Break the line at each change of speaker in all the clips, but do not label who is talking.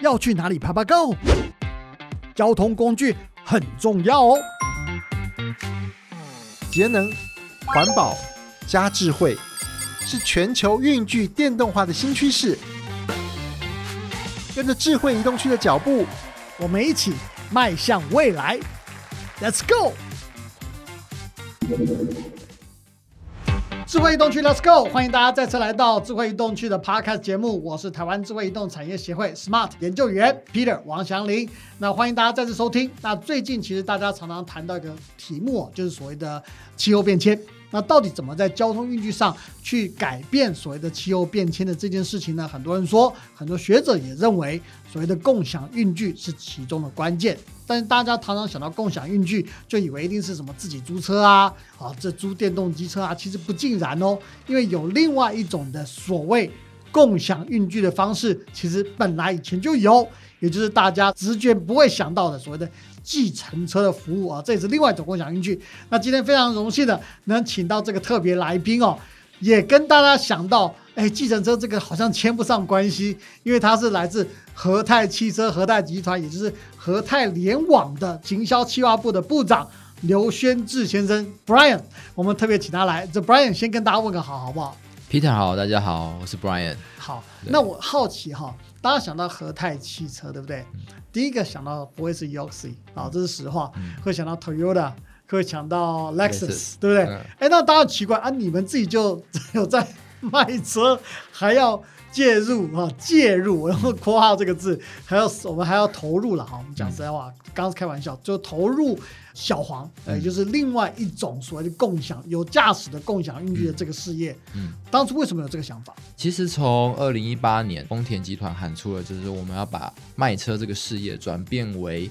要去哪里爬爬 Go？交通工具很重要哦。
节能、环保加智慧，是全球运具电动化的新趋势。跟着智慧移动区的脚步，
我们一起迈向未来，Let's go！智慧移动区，Let's go！欢迎大家再次来到智慧移动区的 Podcast 节目，我是台湾智慧移动产业协会 Smart 研究员 Peter 王祥林。那欢迎大家再次收听。那最近其实大家常常谈到一个题目，就是所谓的气候变迁。那到底怎么在交通运具上去改变所谓的气候变迁的这件事情呢？很多人说，很多学者也认为，所谓的共享运具是其中的关键。但是大家常常想到共享运具，就以为一定是什么自己租车啊，啊，这租电动机车啊，其实不尽然哦，因为有另外一种的所谓共享运具的方式，其实本来以前就有，也就是大家直觉不会想到的所谓的。计程车的服务啊，这也是另外一种共享运具。那今天非常荣幸的能请到这个特别来宾哦，也跟大家想到，哎，计程车这个好像牵不上关系，因为他是来自和泰汽车和泰集团，也就是和泰联网的行销企划部的部长刘宣志先生 Brian。我们特别请他来，这 Brian 先跟大家问个好，好不好
？Peter 好，大家好，我是 Brian。
好，那我好奇哈，大家想到和泰汽车，对不对？第一个想到不会是 Yoxi 啊，这是实话。会想到 Toyota，会想到 Lexus，对不对？哎，那大家奇怪啊，你们自己就 有在 卖车，还要介入啊？介入，然后括号这个字，还要我们还要投入了哈。我们讲实在话，刚刚开玩笑，就投入。小黄，也就是另外一种所谓的共享有驾驶的共享运具的这个事业。嗯，当初为什么有这个想法？
其实从二零一八年，丰田集团喊出了，就是我们要把卖车这个事业转变为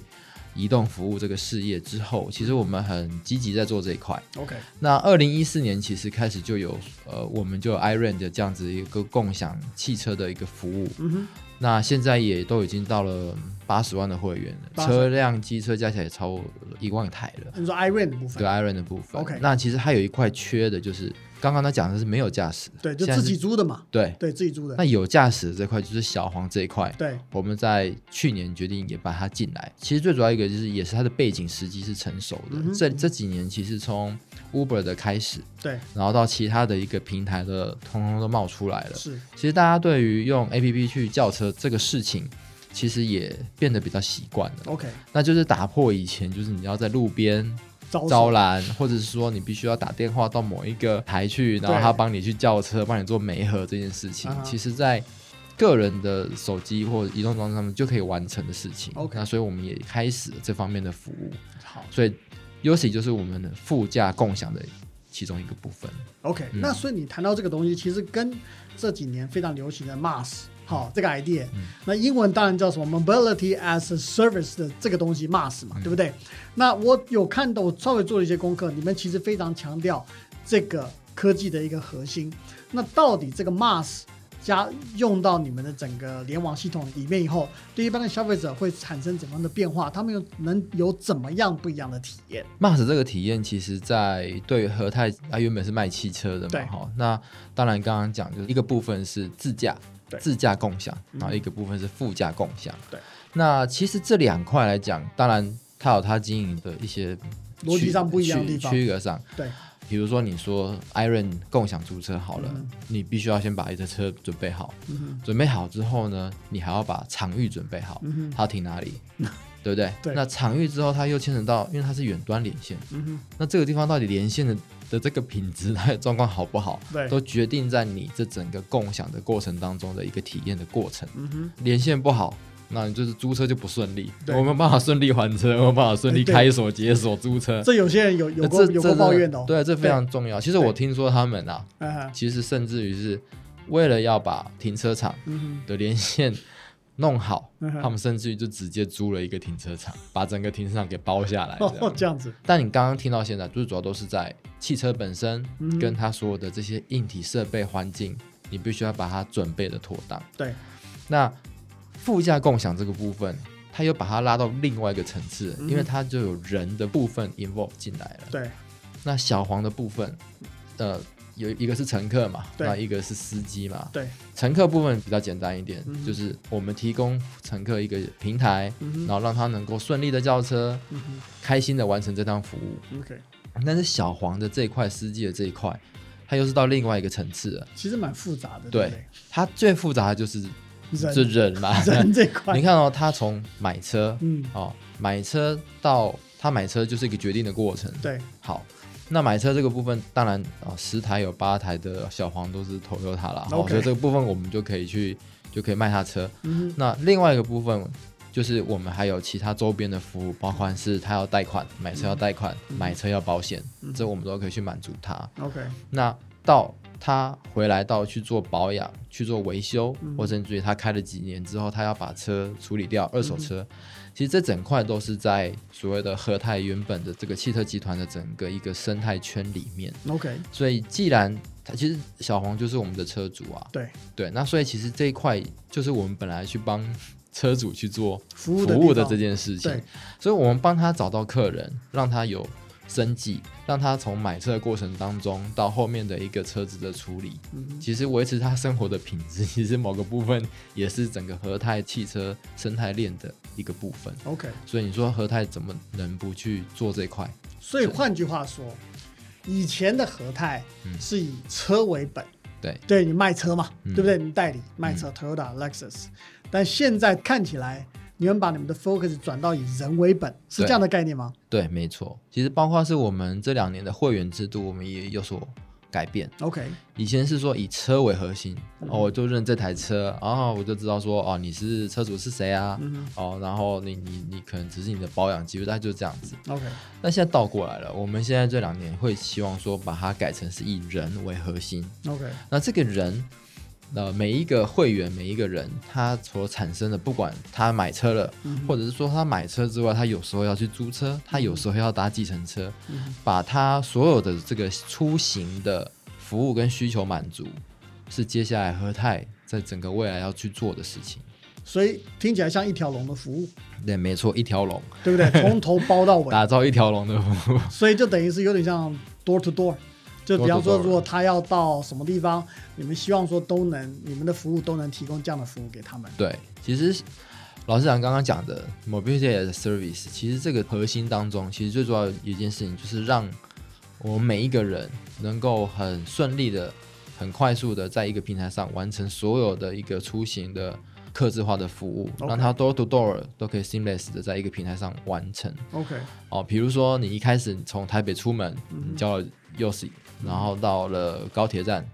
移动服务这个事业之后，其实我们很积极在做这一块。
OK，
那二零一四年其实开始就有，呃，我们就 iRent 这样子一个共享汽车的一个服务。嗯哼。那现在也都已经到了八十万的会员了，车辆机车加起来也超一万台了。
你说 iRent 的部分？
对 iRent 的部分。
OK。
那其实还有一块缺的就是。刚刚他讲的是没有驾驶，
对，就自己租的嘛。
对，
对自己租的。
那有驾驶的这块就是小黄这一块。
对，
我们在去年决定也把它进来。其实最主要一个就是，也是它的背景时机是成熟的。这这几年其实从 Uber 的开始，
对，
然后到其他的一个平台的，通通都冒出来了。
是，
其实大家对于用 APP 去叫车这个事情，其实也变得比较习惯了。
OK，
那就是打破以前就是你要在路边。招揽，或者是说你必须要打电话到某一个台去，然后他帮你去叫车，帮你做媒合这件事情，其实在个人的手机或移动装置上面就可以完成的事情。
OK，
那所以我们也开始了这方面的服务。
好，
所以 UC 就是我们的副驾共享的其中一个部分。
OK，那所以你谈到这个东西，其实跟这几年非常流行的 Mass。好，这个 idea，那英文当然叫什么 mobility as a service 的这个东西 MAS 嘛，对不对？那我有看到，我稍微做了一些功课，你们其实非常强调这个科技的一个核心。那到底这个 MAS 加用到你们的整个联网系统里面以后，对一般的消费者会产生怎样的变化？他们有能有怎么样不一样的体验
？MAS 这个体验，其实在对和泰它原本是卖汽车的嘛，哈，那当然刚刚讲就是一个部分是自驾。自驾共享，然后一个部分是副驾共享。
对，
那其实这两块来讲，当然它有它经营的一些
逻辑上不一样的地
方，区隔上。
对，
比如说你说 Iron 共享租车好了，你必须要先把一台车准备好，准备好之后呢，你还要把场域准备好，它要停哪里，对不对？
对。
那场域之后，它又牵扯到，因为它是远端连线，那这个地方到底连线的？的这个品质它的状况好不好，
对，
都决定在你这整个共享的过程当中的一个体验的过程。嗯哼，连线不好，那你就是租车就不顺利，我没办法顺利还车，没有办法顺利 开锁解锁租车。
这有些人有有过有过抱怨的，
对，这非常重要。其实我听说他们啊，其实甚至于是为了要把停车场的连线。弄好，他们甚至于就直接租了一个停车场，把整个停车场给包下来。
哦，这样子。
但你刚刚听到现在，就是主要都是在汽车本身跟他所有的这些硬体设备环境，你必须要把它准备的妥当。
对。
那副驾共享这个部分，它又把它拉到另外一个层次，因为它就有人的部分 involve 进来了。
对。
那小黄的部分，呃。有一个是乘客嘛，
那
一个是司机嘛。
对，
乘客部分比较简单一点，就是我们提供乘客一个平台，然后让他能够顺利的叫车，开心的完成这趟服务。
OK。
但是小黄的这一块，司机的这一块，它又是到另外一个层次了。
其实蛮复杂的。
对，它最复杂的就是
是
人嘛，
人这块。
你看哦，他从买车，嗯，哦，买车到他买车就是一个决定的过程。
对，
好。那买车这个部分，当然啊，十台有八台的小黄都是投入他了，所以这个部分我们就可以去，就可以卖他车。那另外一个部分就是我们还有其他周边的服务，包括是他要贷款，买车要贷款，买车要保险，这我们都可以去满足他。
OK，
那到他回来到去做保养、去做维修，或甚至于他开了几年之后，他要把车处理掉，二手车。其实这整块都是在所谓的和泰原本的这个汽车集团的整个一个生态圈里面。
OK，
所以既然他其实小黄就是我们的车主啊，
对。
对，那所以其实这一块就是我们本来去帮车主去做
服
务的这件事情，所以我们帮他找到客人，让他有。生计，让他从买车的过程当中到后面的一个车子的处理，其实维持他生活的品质，其实某个部分也是整个和泰汽车生态链的一个部分。
OK，
所以你说和泰怎么能不去做这块？
所以换句话说，以前的和泰是以车为本，
对，
对你卖车嘛，对不对？你代理卖车，Toyota、Lexus，但现在看起来。你们把你们的 focus 转到以人为本，是这样的概念吗？
对，没错。其实包括是我们这两年的会员制度，我们也有所改变。
OK，
以前是说以车为核心，哦，我就认这台车，然后我就知道说，哦，你是车主是谁啊？哦，然后你你你可能只是你的保养机会，大概就是这样子。
OK，
那现在倒过来了，我们现在这两年会希望说把它改成是以人为核心。
OK，
那这个人。那每一个会员，每一个人，他所产生的，不管他买车了，或者是说他买车之外，他有时候要去租车，他有时候要搭计程车，把他所有的这个出行的服务跟需求满足，是接下来和泰在整个未来要去做的事情。
所以听起来像一条龙的服务。
对，没错，一条龙，
对不对？从头包到尾，
打造一条龙的服务。
所以就等于是有点像 door to door。就比方说，如果他要到什么地方，你们希望说都能，你们的服务都能提供这样的服务给他们。
对，其实老师长刚刚讲的 mobility as service，其实这个核心当中，其实最主要一件事情就是让我们每一个人能够很顺利的、很快速的在一个平台上完成所有的一个出行的客制化的服务，让他 door to door 都可以 seamless 的在一个平台上完成。
OK，
哦，比如说你一开始从台北出门，你交了 UC。然后到了高铁站，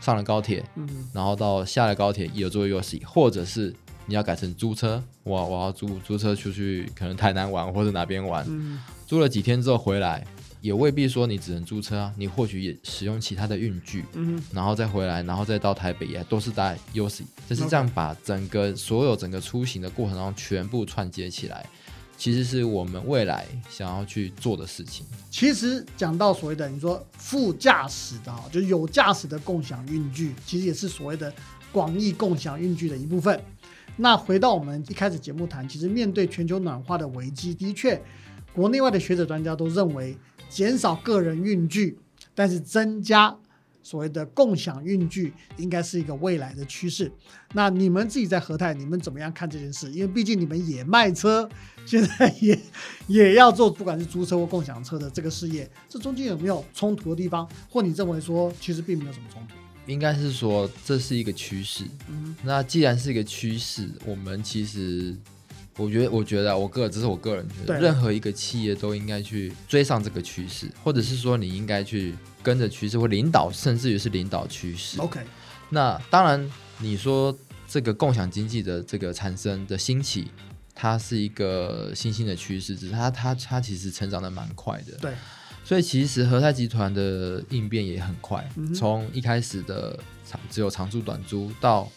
上了高铁，嗯。然后到下了高铁也有座位 UC，或者是你要改成租车，我我要租租车出去，可能台南玩或者哪边玩，嗯。租了几天之后回来，也未必说你只能租车啊，你或许也使用其他的运具，嗯。然后再回来，然后再到台北也都是搭 UC，就是这样把整个所有整个出行的过程当中全部串接起来。其实是我们未来想要去做的事情。
其实讲到所谓的你说副驾驶的哈，就有驾驶的共享运具，其实也是所谓的广义共享运具的一部分。那回到我们一开始节目谈，其实面对全球暖化的危机，的确，国内外的学者专家都认为，减少个人运具，但是增加。所谓的共享运具应该是一个未来的趋势。那你们自己在和泰，你们怎么样看这件事？因为毕竟你们也卖车，现在 也也要做，不管是租车或共享车的这个事业，这中间有没有冲突的地方？或你认为说其实并没有什么冲突？
应该是说这是一个趋势。嗯，那既然是一个趋势，我们其实。我觉得，我觉得，我个人这是我个人觉得，任何一个企业都应该去追上这个趋势，或者是说你应该去跟着趋势或领导，甚至于是领导趋势。
OK，
那当然，你说这个共享经济的这个产生的兴起，它是一个新兴的趋势，只是它它它其实成长的蛮快的。
对，
所以其实和泰集团的应变也很快，从一开始的长只有长租短租到。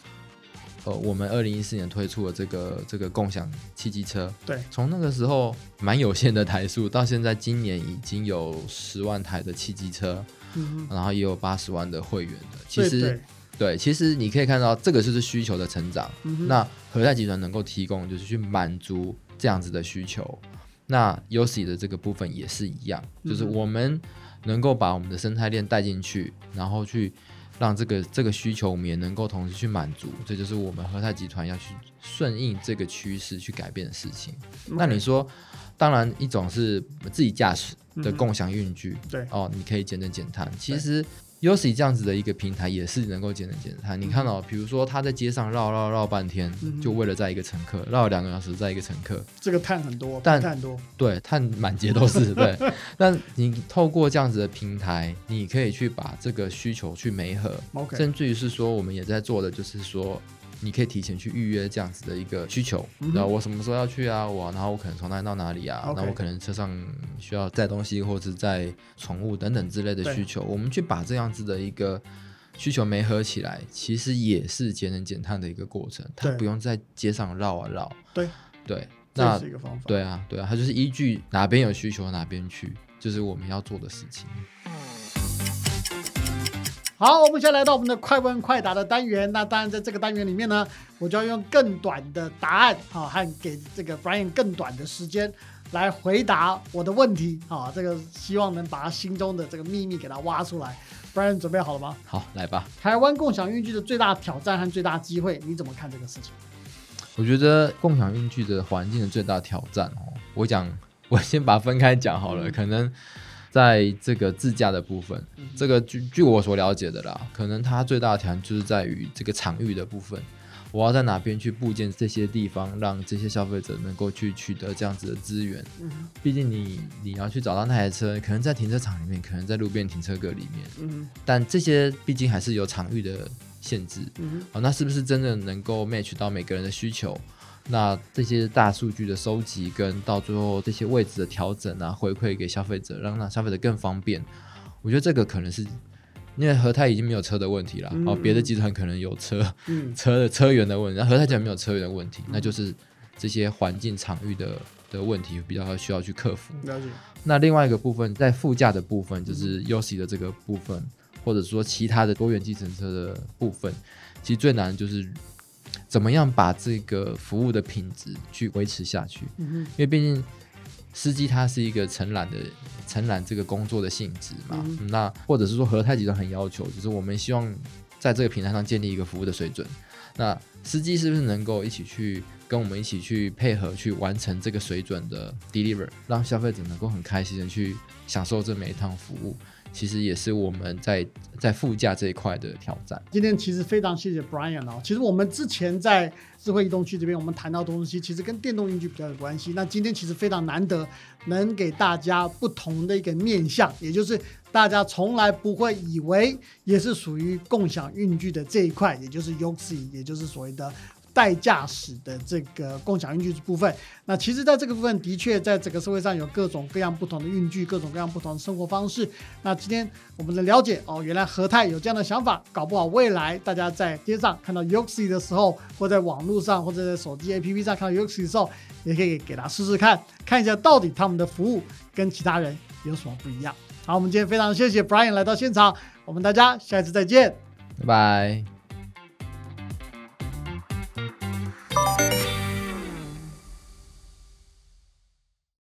呃，我们二零一四年推出了这个这个共享汽机车，
对，
从那个时候蛮有限的台数，到现在今年已经有十万台的汽机车，嗯，然后也有八十万的会员的。其实，对，其实你可以看到这个就是需求的成长。那和泰集团能够提供就是去满足这样子的需求，那 UC 的这个部分也是一样，就是我们能够把我们的生态链带进去，然后去让这个这个需求我们也能够同时去满足，这就是我们和泰集团要去顺应这个趋势去改变的事情。那你说，当然一种是自己驾驶的共享运具，
对
哦，你可以节能减碳，其实。C 这样子的一个平台也是能够节能减碳。你看到，比如说他在街上绕绕绕半天，就为了载一个乘客，绕两个小时载一个乘客，
这个碳很多，
但
碳多，
对，碳满街都是。对，那你透过这样子的平台，你可以去把这个需求去媒合，甚至于是说，我们也在做的就是说。你可以提前去预约这样子的一个需求，然后我什么时候要去啊？我然后我可能从哪里到哪里啊？那我可能车上需要载东西或者载宠物等等之类的需求，我们去把这样子的一个需求没合起来，其实也是节能减碳的一个过程。它不用在街上绕啊绕。
对
对，
那是一个方法。
对啊对啊，它就是依据哪边有需求哪边去，就是我们要做的事情。
好，我们先来到我们的快问快答的单元。那当然，在这个单元里面呢，我就要用更短的答案，啊，和给这个 Brian 更短的时间来回答我的问题。好，这个希望能把他心中的这个秘密给他挖出来。Brian 准备好了吗？
好，来吧。
台湾共享运具的最大挑战和最大机会，你怎么看这个事情？
我觉得共享运具的环境的最大挑战哦，我讲，我先把它分开讲好了，可能。在这个自驾的部分，这个据据我所了解的啦，可能它最大的挑战就是在于这个场域的部分。我要在哪边去布建这些地方，让这些消费者能够去取得这样子的资源。嗯，毕竟你你要去找到那台车，可能在停车场里面，可能在路边停车格里面。嗯，但这些毕竟还是有场域的限制。嗯，好，那是不是真的能够 match 到每个人的需求？那这些大数据的收集跟到最后这些位置的调整啊，回馈给消费者，让那消费者更方便。我觉得这个可能是因为和泰已经没有车的问题了，哦，别的集团可能有车，嗯车的车源的问题，那和泰集团没有车源的问题，那就是这些环境场域的的问题比较需要去克服。
了解。
那另外一个部分，在副驾的部分，就是 U C 的这个部分，或者说其他的多元计程车的部分，其实最难的就是。怎么样把这个服务的品质去维持下去？因为毕竟司机他是一个承揽的承揽这个工作的性质嘛。那或者是说和泰集团很要求，就是我们希望在这个平台上建立一个服务的水准。那司机是不是能够一起去跟我们一起去配合，去完成这个水准的 deliver，让消费者能够很开心的去享受这每一趟服务？其实也是我们在在副驾这一块的挑战。
今天其实非常谢谢 Brian 哦。其实我们之前在智慧移动区这边，我们谈到东西，其实跟电动运具比较有关系。那今天其实非常难得，能给大家不同的一个面向，也就是大家从来不会以为也是属于共享运具的这一块，也就是 Uxi，也就是所谓的。代驾驶的这个共享运具部分，那其实在这个部分的确在整个社会上有各种各样不同的运具，各种各样不同的生活方式。那今天我们的了解哦，原来和泰有这样的想法，搞不好未来大家在街上看到 Yuxi 的时候，或在网络上或者在手机 APP 上看到 Yuxi 的时候，也可以给他试试看，看一下到底他们的服务跟其他人有什么不一样。好，我们今天非常谢谢 Brian 来到现场，我们大家下一次再见，
拜拜。